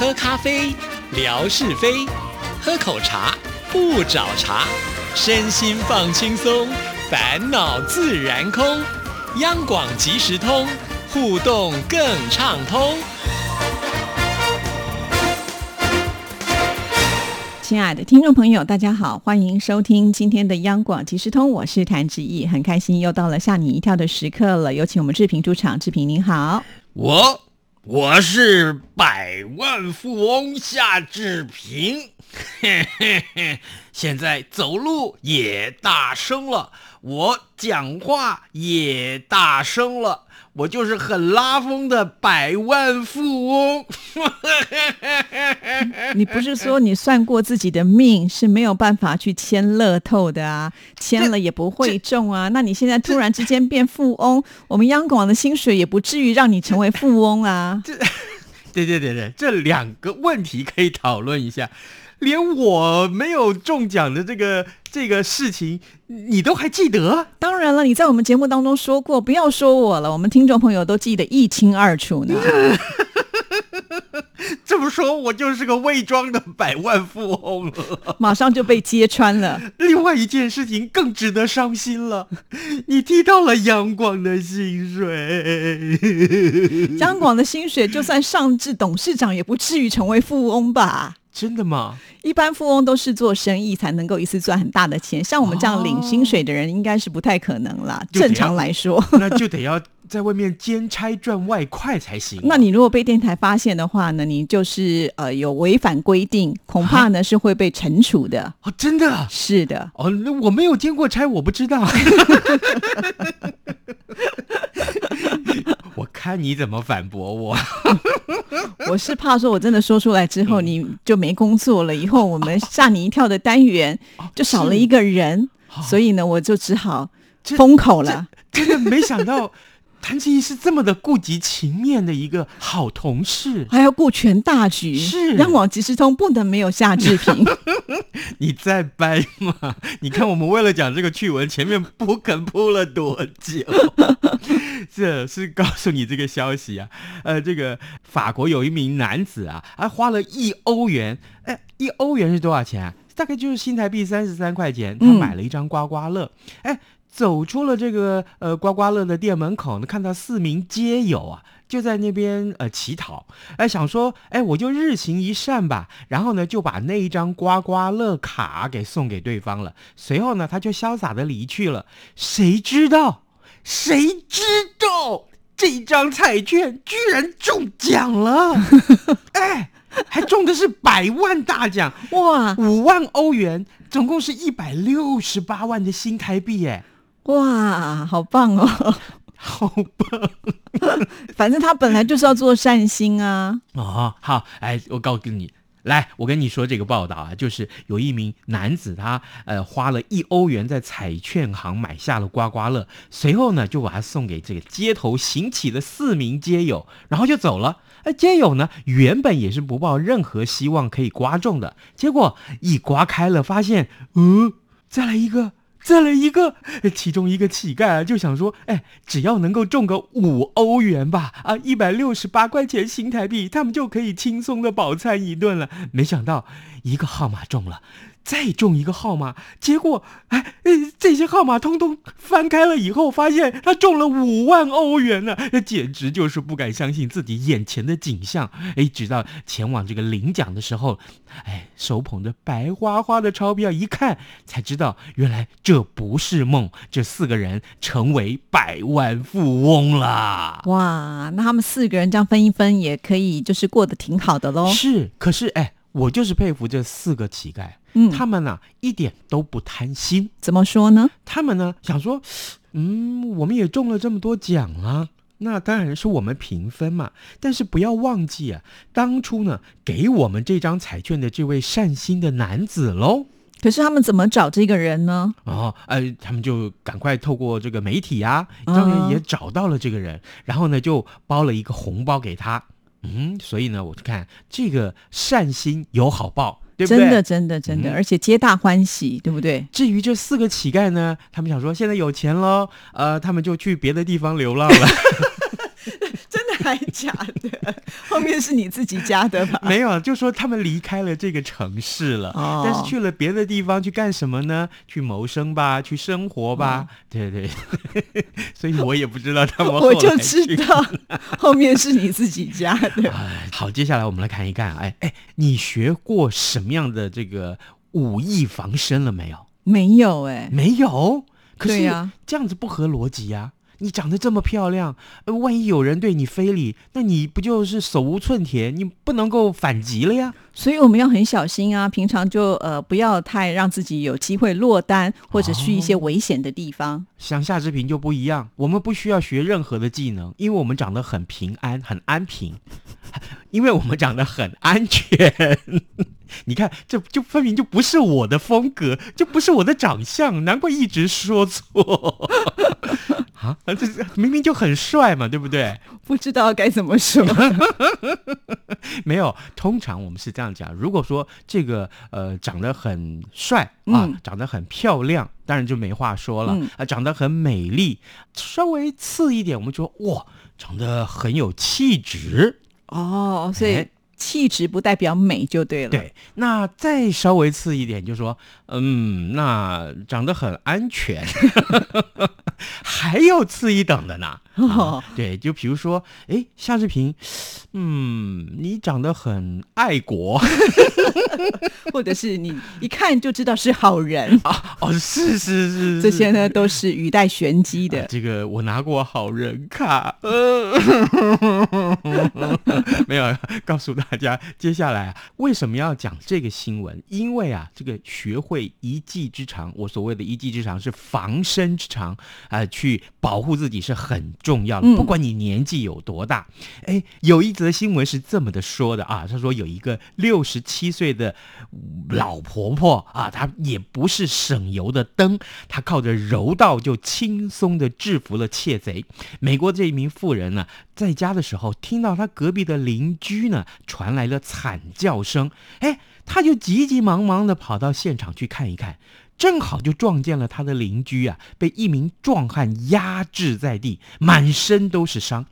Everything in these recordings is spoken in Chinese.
喝咖啡，聊是非；喝口茶，不找茬。身心放轻松，烦恼自然空。央广即时通，互动更畅通。亲爱的听众朋友，大家好，欢迎收听今天的央广即时通，我是谭志毅，很开心又到了吓你一跳的时刻了。有请我们志平出场，志平您好，我我是百万富翁夏志平，嘿嘿嘿，现在走路也大声了，我讲话也大声了。我就是很拉风的百万富翁。你不是说你算过自己的命是没有办法去签乐透的啊？签了也不会中啊？那你现在突然之间变富翁，我们央广的薪水也不至于让你成为富翁啊？这，对对对对，这两个问题可以讨论一下。连我没有中奖的这个这个事情，你都还记得？当然了，你在我们节目当中说过，不要说我了，我们听众朋友都记得一清二楚呢。这么说，我就是个伪装的百万富翁了，马上就被揭穿了。另外一件事情更值得伤心了，你提到了杨广的薪水，杨广的薪水就算上至董事长，也不至于成为富翁吧？真的吗？一般富翁都是做生意才能够一次赚很大的钱，像我们这样领薪水的人，应该是不太可能啦。正常来说，那就得要在外面兼差赚外快才行。那你如果被电台发现的话呢，你就是呃有违反规定，恐怕呢是会被惩处的。哦，真的是的。哦，那我没有兼过差，我不知道。我看你怎么反驳我。我是怕说，我真的说出来之后，你就没工作了。以后我们吓你一跳的单元就少了一个人，所以呢，我就只好封口了。真的没想到，谭志毅是这么的顾及情面的一个好同事，还要顾全大局。是央广即时通不能没有夏志平。你在掰吗？你看我们为了讲这个趣闻，前面不肯铺了多久？这是告诉你这个消息啊，呃，这个法国有一名男子啊，还花了一欧元，哎，一欧元是多少钱啊？大概就是新台币三十三块钱，他买了一张刮刮乐，哎，走出了这个呃刮刮乐的店门口呢，看到四名街友啊，就在那边呃乞讨，哎，想说，哎，我就日行一善吧，然后呢，就把那一张刮刮乐卡给送给对方了，随后呢，他就潇洒的离去了，谁知道？谁知道这张彩券居然中奖了？哎，还中的是百万大奖哇！五万欧元，总共是一百六十八万的新台币，哎，哇，好棒哦，好棒！反正他本来就是要做善心啊。哦，好，哎，我告诉你。来，我跟你说这个报道啊，就是有一名男子，他呃花了一欧元在彩券行买下了刮刮乐，随后呢就把它送给这个街头行乞的四名街友，然后就走了。哎，街友呢原本也是不抱任何希望可以刮中的，结果一刮开了，发现，嗯，再来一个。再来一个，其中一个乞丐啊，就想说，哎，只要能够中个五欧元吧，啊，一百六十八块钱新台币，他们就可以轻松的饱餐一顿了。没想到一个号码中了。再中一个号码，结果哎，这些号码通通翻开了以后，发现他中了五万欧元呢，简直就是不敢相信自己眼前的景象。哎，直到前往这个领奖的时候，哎，手捧着白花花的钞票，一看才知道，原来这不是梦，这四个人成为百万富翁了。哇，那他们四个人这样分一分，也可以就是过得挺好的喽。是，可是哎。我就是佩服这四个乞丐，嗯，他们呢一点都不贪心。怎么说呢？他们呢想说，嗯，我们也中了这么多奖啊，那当然是我们平分嘛。但是不要忘记啊，当初呢给我们这张彩券的这位善心的男子喽。可是他们怎么找这个人呢？哦，呃，他们就赶快透过这个媒体啊，当然也找到了这个人，然后呢就包了一个红包给他。嗯，所以呢，我就看这个善心有好报，对不对？真的，真的，真的，而且皆大欢喜，对不对？至于这四个乞丐呢，他们想说现在有钱喽，呃，他们就去别的地方流浪了。是你自己家的吧？没有，就说他们离开了这个城市了，哦但是去了别的地方去干什么呢？去谋生吧，去生活吧。对对，所以我也不知道他们 我就知道后面是你自己家的。哎，好，接下来我们来看一看，哎哎，你学过什么样的这个武艺防身了没有？没有哎、没有，可是对呀这样子不合逻辑呀、你长得这么漂亮，呃，万一有人对你非礼，那你不就是手无寸铁，你不能够反击了呀？所以我们要很小心啊，平常就呃不要太让自己有机会落单，或者去一些危险的地方。像夏志平就不一样，我们不需要学任何的技能，因为我们长得很平安，很安平，因为我们长得很安全。你看，这就分明就不是我的风格，就不是我的长相，难怪一直说错 啊！这这明明就很帅嘛，对不对？不知道该怎么说。没有，通常我们是这样讲。如果说这个呃长得很帅啊，嗯长得很漂亮，当然就没话说了。啊、嗯长得很美丽，稍微次一点，我们就说哇，长得很有气质。哦，所以哎气质不代表美就对了。，对，那再稍微次一点，就说嗯，那长得很安全，还有次一等的呢。哦啊对，就比如说，哎，夏志平，嗯，你长得很爱国。或者是你一看就知道是好人 啊，哦，是是是，是这些呢都是语带玄机的。啊这个我拿过好人卡，呃，没有告诉大家，接下来啊，为什么要讲这个新闻？因为啊，这个学会一技之长，我所谓的一技之长是防身之长啊、去保护自己是很重要了，嗯不管你年纪有多大。哎，有一则新闻是这么的说的啊，他说有一个六十七岁的老婆婆啊，她也不是省油的灯，她靠着柔道就轻松的制服了窃贼。美国这一名妇人呢，在家的时候听到她隔壁的邻居呢传来了惨叫声，哎，她就急急忙忙的跑到现场去看一看。正好就撞见了他的邻居啊，被一名壮汉压制在地，满身都是伤。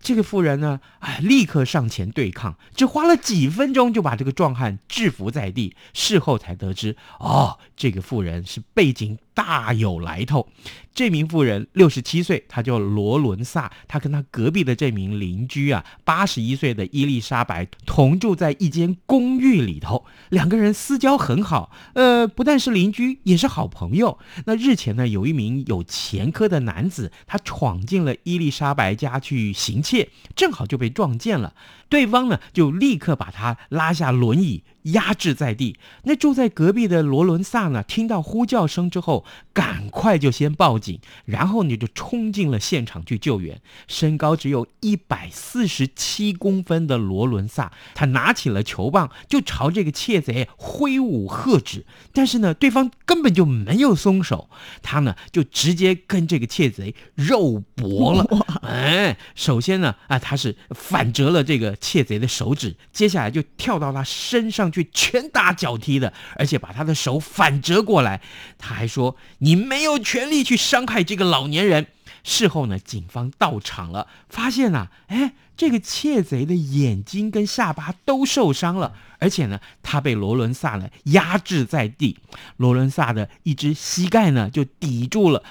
这个妇人呢，哎，立刻上前对抗，只花了几分钟就把这个壮汉制服在地。事后才得知，哦，这个妇人是背景大有来头。这名妇人六十七岁，她叫罗伦萨，她跟她隔壁的这名邻居啊，八十一岁的伊丽莎白同住在一间公寓里头，两个人私交很好，呃，不但是邻居，也是好朋友。那日前呢，有一名有前科的男子，他闯进了伊丽莎白家去行窃，正好就被撞见了。对方呢，就立刻把他拉下轮椅，压制在地。那住在隔壁的罗伦萨呢，听到呼叫声之后，赶快就先报警，然后呢就冲进了现场去救援。身高只有一百四十七公分的罗伦萨，他拿起了球棒，就朝这个窃贼挥舞喝止。但是呢，对方根本就没有松手，他呢就直接跟这个窃贼肉搏了。哎，首先呢，啊，他是反折了这个窃贼的手指，接下来就跳到他身上去拳打脚踢的，而且把他的手反折过来。他还说：“你没有权利去伤害这个老年人。”事后呢，警方到场了，发现呐、哎，这个窃贼的眼睛跟下巴都受伤了，而且呢，他被罗伦萨呢压制在地，罗伦萨的一只膝盖呢就抵住了。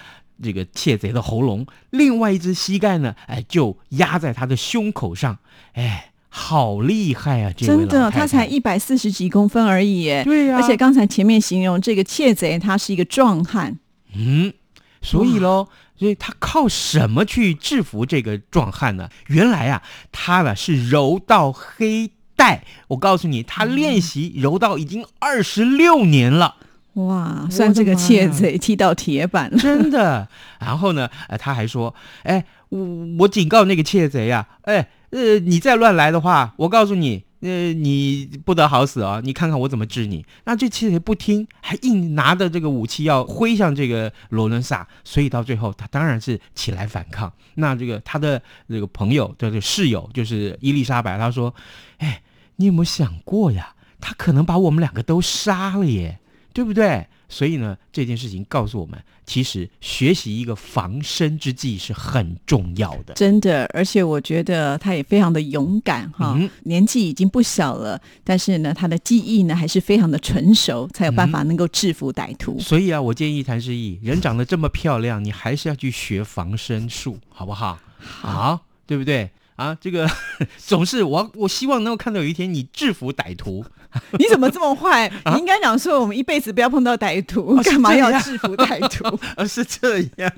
这个窃贼的喉咙，另外一只膝盖呢，哎，就压在他的胸口上，哎，好厉害啊！真的，他才一百四十几公分而已耶。对呀而且刚才前面形容这个窃贼，他是一个壮汉。嗯，所以喽，所以他靠什么去制服这个壮汉呢？原来啊，他呢是柔道黑带。我告诉你，他练习柔道已经二十六年了。哇，算这个窃贼踢到铁板了。真的。然后呢，呃，他还说，哎，我我警告那个窃贼啊，哎，呃，你再乱来的话，我告诉你，呃，你不得好死哦！你看看我怎么治你。那这窃贼不听，还硬拿着这个武器要挥向这个罗伦萨，所以到最后他当然是起来反抗。那这个他的这个朋友，这个室友就是伊丽莎白，她说，哎，你有没有想过呀？他可能把我们两个都杀了耶。对不对？所以呢，这件事情告诉我们，其实学习一个防身之计是很重要的。真的，而且我觉得他也非常的勇敢哈，嗯年纪已经不小了，但是呢，他的技艺呢还是非常的成熟，才有办法能够制服歹徒。所以啊，我建议谭志毅，人长得这么漂亮，你还是要去学防身术，好不好？好，对不对？啊，这个 总是我我希望能够看到有一天你制服歹徒，你怎么这么坏？你应该讲说，我们一辈子不要碰到歹徒，干嘛要制服歹徒？而 是这样，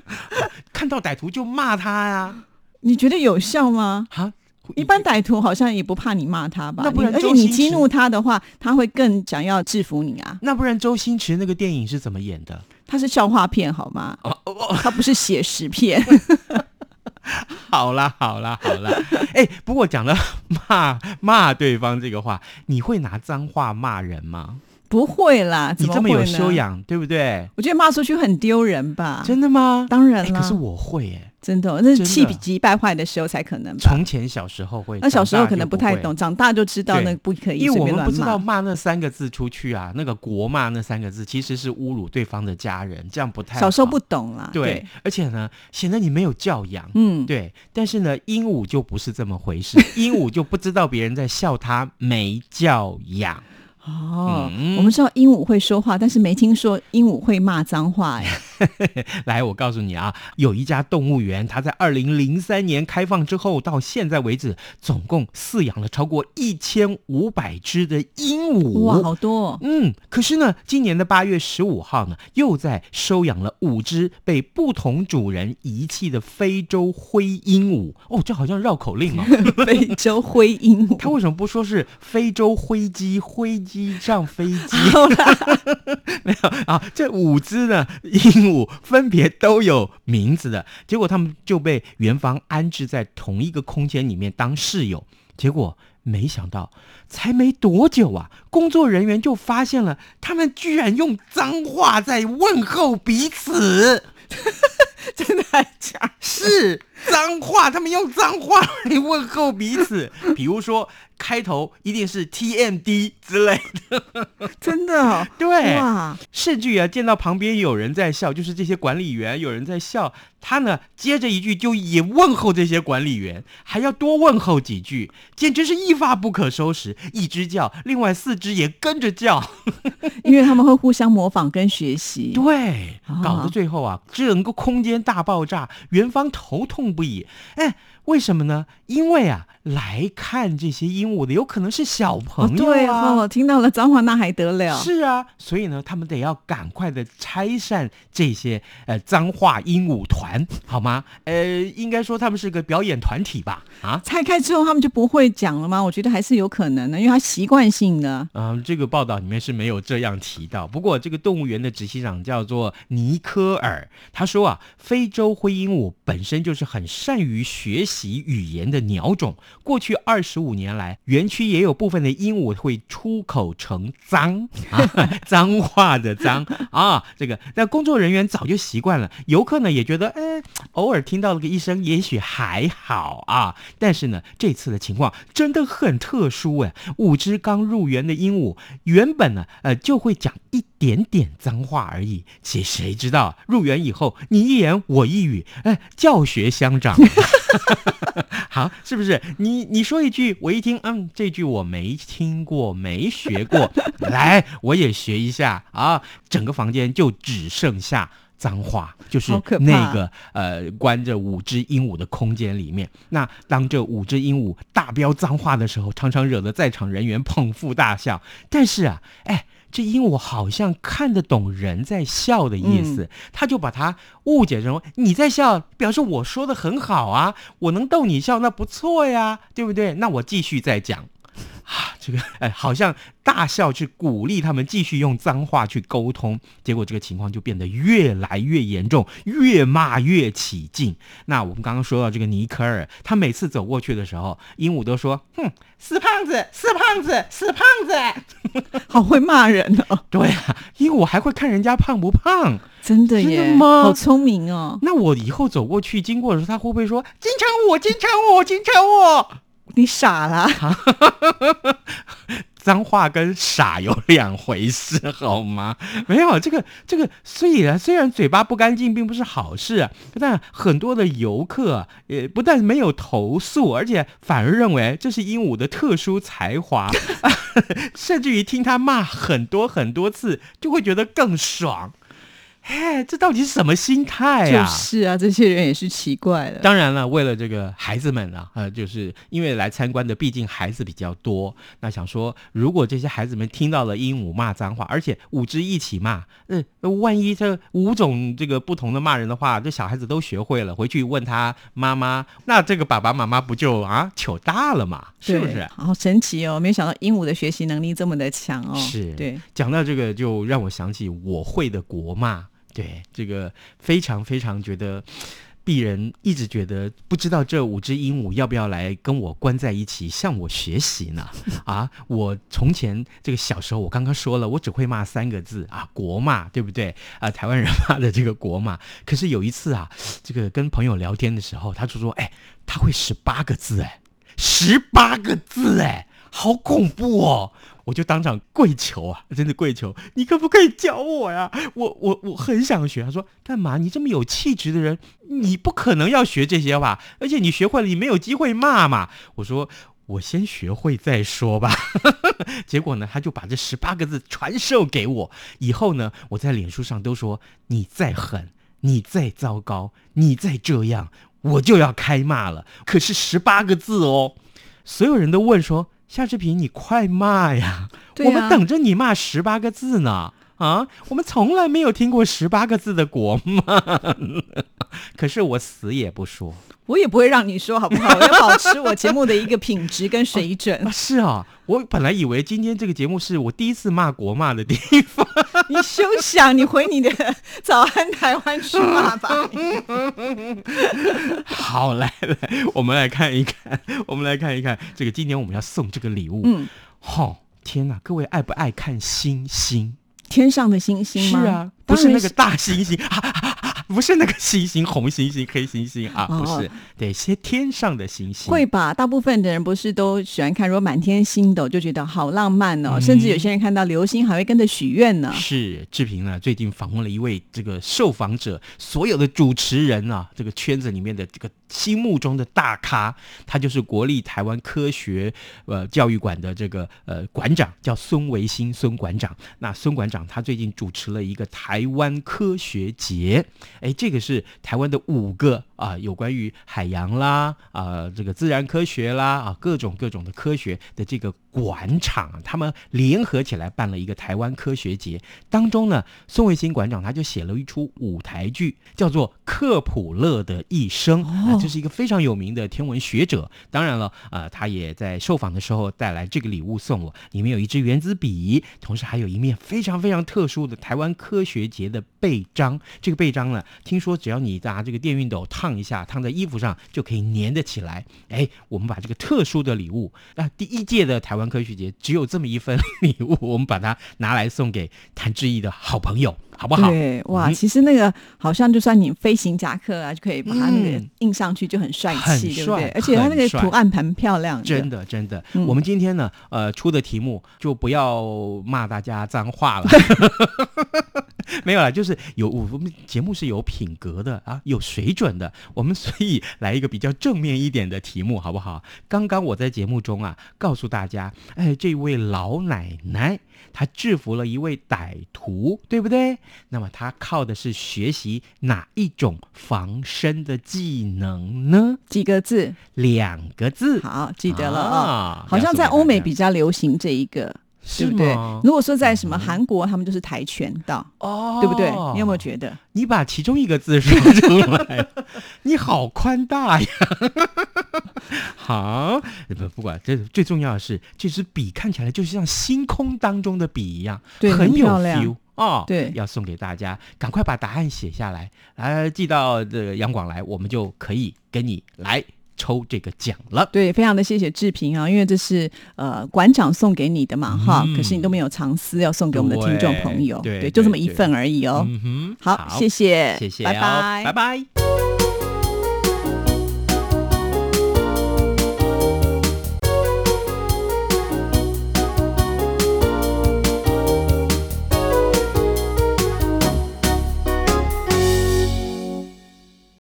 看到歹徒就骂他呀、你觉得有效吗？啊，一般歹徒好像也不怕你骂他吧？那不然而且你激怒他的话，他会更想要制服你啊。那不然周星驰那个电影是怎么演的？他是笑话片好吗？哦哦哦，他不是写实片。好啦好啦好啦，哎，不过讲了 骂骂对方这个话，你会拿脏话骂人吗？不会啦，怎你这么有修，养，对不对？我觉得骂出去很丢人吧？真的吗？当然啦，哎可是我会哎，真的，那是气急败坏的时候才可能吧。从前小时候会，那小时候可能不太懂，长大就知道那不可以因为我们不知道骂。骂那三个字出去啊，那个国骂那三个字其实是侮辱对方的家人，这样不太好。小时候不懂啦，对，而且呢，显得你没有教养。嗯，对，但是呢，鹦鹉就不是这么回事，鹦鹉就不知道别人在笑它没教养。哦，嗯我们知道鹦鹉会说话，但是没听说鹦鹉会骂脏话哎。来，我告诉你啊，有一家动物园，它在二零零三年开放之后，到现在为止，总共饲养了超过一千五百只的鹦鹉。哇，好多、哦！嗯，可是呢，今年的八月十五号呢，又在收养了五只被不同主人遗弃的非洲灰鹦鹉。哦，这好像绕口令哦。非洲灰鹦鹉。他为什么不说是非洲灰鸡？灰鸡上飞机？没有啊，这五只呢鹦鹉分别都有名字的，结果他们就被园方安置在同一个空间里面当室友，结果。没想到，才没多久啊，工作人员就发现了，他们居然用脏话在问候彼此。真的还假？是脏话，他们用脏话来问候彼此，比如说开头一定是 TMD 之类的，真的哦？对，哇，甚至于啊，见到旁边有人在笑，就是这些管理员有人在笑，他呢接着一句就也问候这些管理员，还要多问候几句，简直是一发不可收拾。一只叫，另外四只也跟着叫，因为他们会互相模仿跟学习。对啊，搞得最后啊，整个空间大爆炸，元芳头痛不已。哎，为什么呢？因为啊，来看这些鹦鹉的有可能是小哦，朋友对啊。哦，听到了脏话那还得了？是啊，所以呢，他们得要赶快的拆散这些呃脏话鹦鹉团，好吗？呃，应该说他们是个表演团体吧？啊，拆开之后他们就不会讲了吗？我觉得还是有可能的，因为他习惯性的。嗯，这个报道里面是没有这样提到。不过，这个动物园的执行长叫做尼科尔，他说啊，非洲灰鹦鹉本身就是很善于学习语言的鸟种。过去二十五年来，园区也有部分的鹦鹉会出口成脏 啊，脏话的脏啊。这个，那工作人员早就习惯了，游客呢也觉得，哎，偶尔听到了个一声，也许还好啊。但是呢，这次的情况真的很特殊哎，五只刚入园的鹦鹉，原本呢，呃，就会讲一点点脏话而已。其实谁知道入园以后，你一言我一语，哎，教学相长。好，是不是？你你说一句，我一听，嗯，这句我没听过，没学过，来，我也学一下啊！整个房间就只剩下。脏话就是那个呃，关着五只鹦鹉的空间里面。那当这五只鹦鹉大飙脏话的时候，常常惹得在场人员捧腹大笑。但是啊，哎，这鹦鹉好像看得懂人在笑的意思，他就把它误解成你在笑，表示我说的很好啊，我能逗你笑，那不错呀，对不对？那我继续再讲。啊，这个哎，好像大笑去鼓励他们继续用脏话去沟通，结果这个情况就变得越来越严重，越骂越起劲。那我们刚刚说到这个尼克尔，他每次走过去的时候，鹦鹉都说：“哼，死胖子，死胖子，死胖子。好会骂人哦，” 对啊，鹦鹉还会看人家胖不胖。真的真耶，的吗好聪明哦！那我以后走过去经过的时候，他会不会说：“金城武，金城武，金城武？”你傻啦？脏话跟傻有两回事，好吗？没有这个这个，虽然虽然嘴巴不干净，并不是好事，但很多的游客也不但没有投诉，而且反而认为这是鹦鹉的特殊才华，甚至于听他骂很多很多次，就会觉得更爽。哎，这到底是什么心态就啊？是啊，这些人也是奇怪了。当然了，为了这个孩子们啊，呃，就是因为来参观的毕竟孩子比较多，那想说，如果这些孩子们听到了鹦鹉骂脏话，而且五只一起骂，呃，万一这五种这个不同的骂人的话，这小孩子都学会了，回去问他妈妈，那这个爸爸妈妈不就啊糗大了嘛？是不是？好神奇哦！没想到鹦鹉的学习能力这么的强哦。是对，讲到这个，就让我想起我会的国骂，对这个非常非常觉得。鄙人一直觉得不知道这五只鹦鹉要不要来跟我关在一起向我学习呢？啊，我从前这个小时候，我刚刚说了，我只会骂三个字啊，国骂，对不对？啊，台湾人骂的这个国骂。可是有一次啊，这个跟朋友聊天的时候，他就说，哎，他会十八个字，哎，十八个字，哎，好恐怖哦！我就当场跪求啊，真的跪求，你可不可以教我呀？我我我很想学。他说干嘛？你这么有气质的人，你不可能要学这些吧？而且你学会了，你没有机会骂嘛。我说我先学会再说吧。结果呢，他就把这十八个字传授给我。以后呢，我在脸书上都说你再狠，你再糟糕，你再这样，我就要开骂了。可是十八个字哦，所有人都问说。夏志平，你快骂呀！啊我们等着你骂十八个字呢。啊，我们从来没有听过十八个字的国骂，可是我死也不说。我也不会让你说好不好？我要保持我节目的一个品质跟水准啊，。是啊，我本来以为今天这个节目是我第一次骂国骂的地方。你休想，你回你的早安台湾去骂吧。好，来来，我们来看一看，我们来看一看这个今年我们要送这个礼物。嗯，吼、天哪，各位爱不爱看星星？天上的星星吗？是啊，不是那个大猩猩，啊啊啊啊 不是那个星星，红星星、黑星星啊，哦不是，对，些天上的星星。会吧？大部分的人不是都喜欢看，如果满天星斗就觉得好浪漫哦，嗯甚至有些人看到流星还会跟着许愿呢。是志平呢，最近访问了一位这个受访者，所有的主持人啊，这个圈子里面的这个心目中的大咖，他就是国立台湾科学呃教育馆的这个呃馆长，叫孙维新孙馆长。那孙馆长他最近主持了一个台湾科学节，哎，这个是台湾的五个啊、有关于海洋啦啊、这个自然科学啦啊各种各种的科学的这个馆长，他们联合起来办了一个台湾科学节。当中呢，宋卫星馆长他就写了一出舞台剧，叫做《克普勒的一生》啊，这是一个非常有名的天文学者。当然了，呃，他也在受访的时候带来这个礼物送我，里面有一支原子笔，同时还有一面非常非常特殊的台湾科学节的背章。这个背章呢，听说只要你拿这个电熨斗烫一下，烫在衣服上就可以粘得起来。哎，我们把这个特殊的礼物，那、第一届的台湾科学节只有这么一份 礼物，我们把它拿来送给谭志毅的好朋友，好不好？对，哇，嗯其实那个好像就算你飞行夹克啊，就可以把它那个嗯。印上去，就很帅很气，对不对？而且它那个图案很漂亮的，真的，真的，嗯。我们今天呢，呃，出的题目就不要骂大家脏话了，没有啦，就是有我们节目是有品格的啊，有水准的，我们所以来一个比较正面一点的题目，好不好？刚刚我在节目中啊，告诉大家，哎，这位老奶奶她制服了一位歹徒，对不对？那么她靠的是学习哪一种防身的技能呢？几个字，两个字，好，记得了啊、啊好像在欧美比较流行这一个，对不对是？如果说在什么韩国，他们就是跆拳道，哦对不对？你有没有觉得？你把其中一个字说出来，你好宽大呀！好，不不管，这最重要的是，这支笔看起来就像星空当中的笔一样，对很有 feel 哦。对要送给大家，赶快把答案写下来，来寄到这个杨广来，我们就可以跟你来抽这个奖了。对，非常的谢谢志平啊，因为这是呃馆长送给你的嘛，哈、嗯可是你都没有藏私，要送给我们的听众朋友，对对就这么一份而已哦。嗯哼，好，谢谢，谢谢、哦，拜拜，拜拜。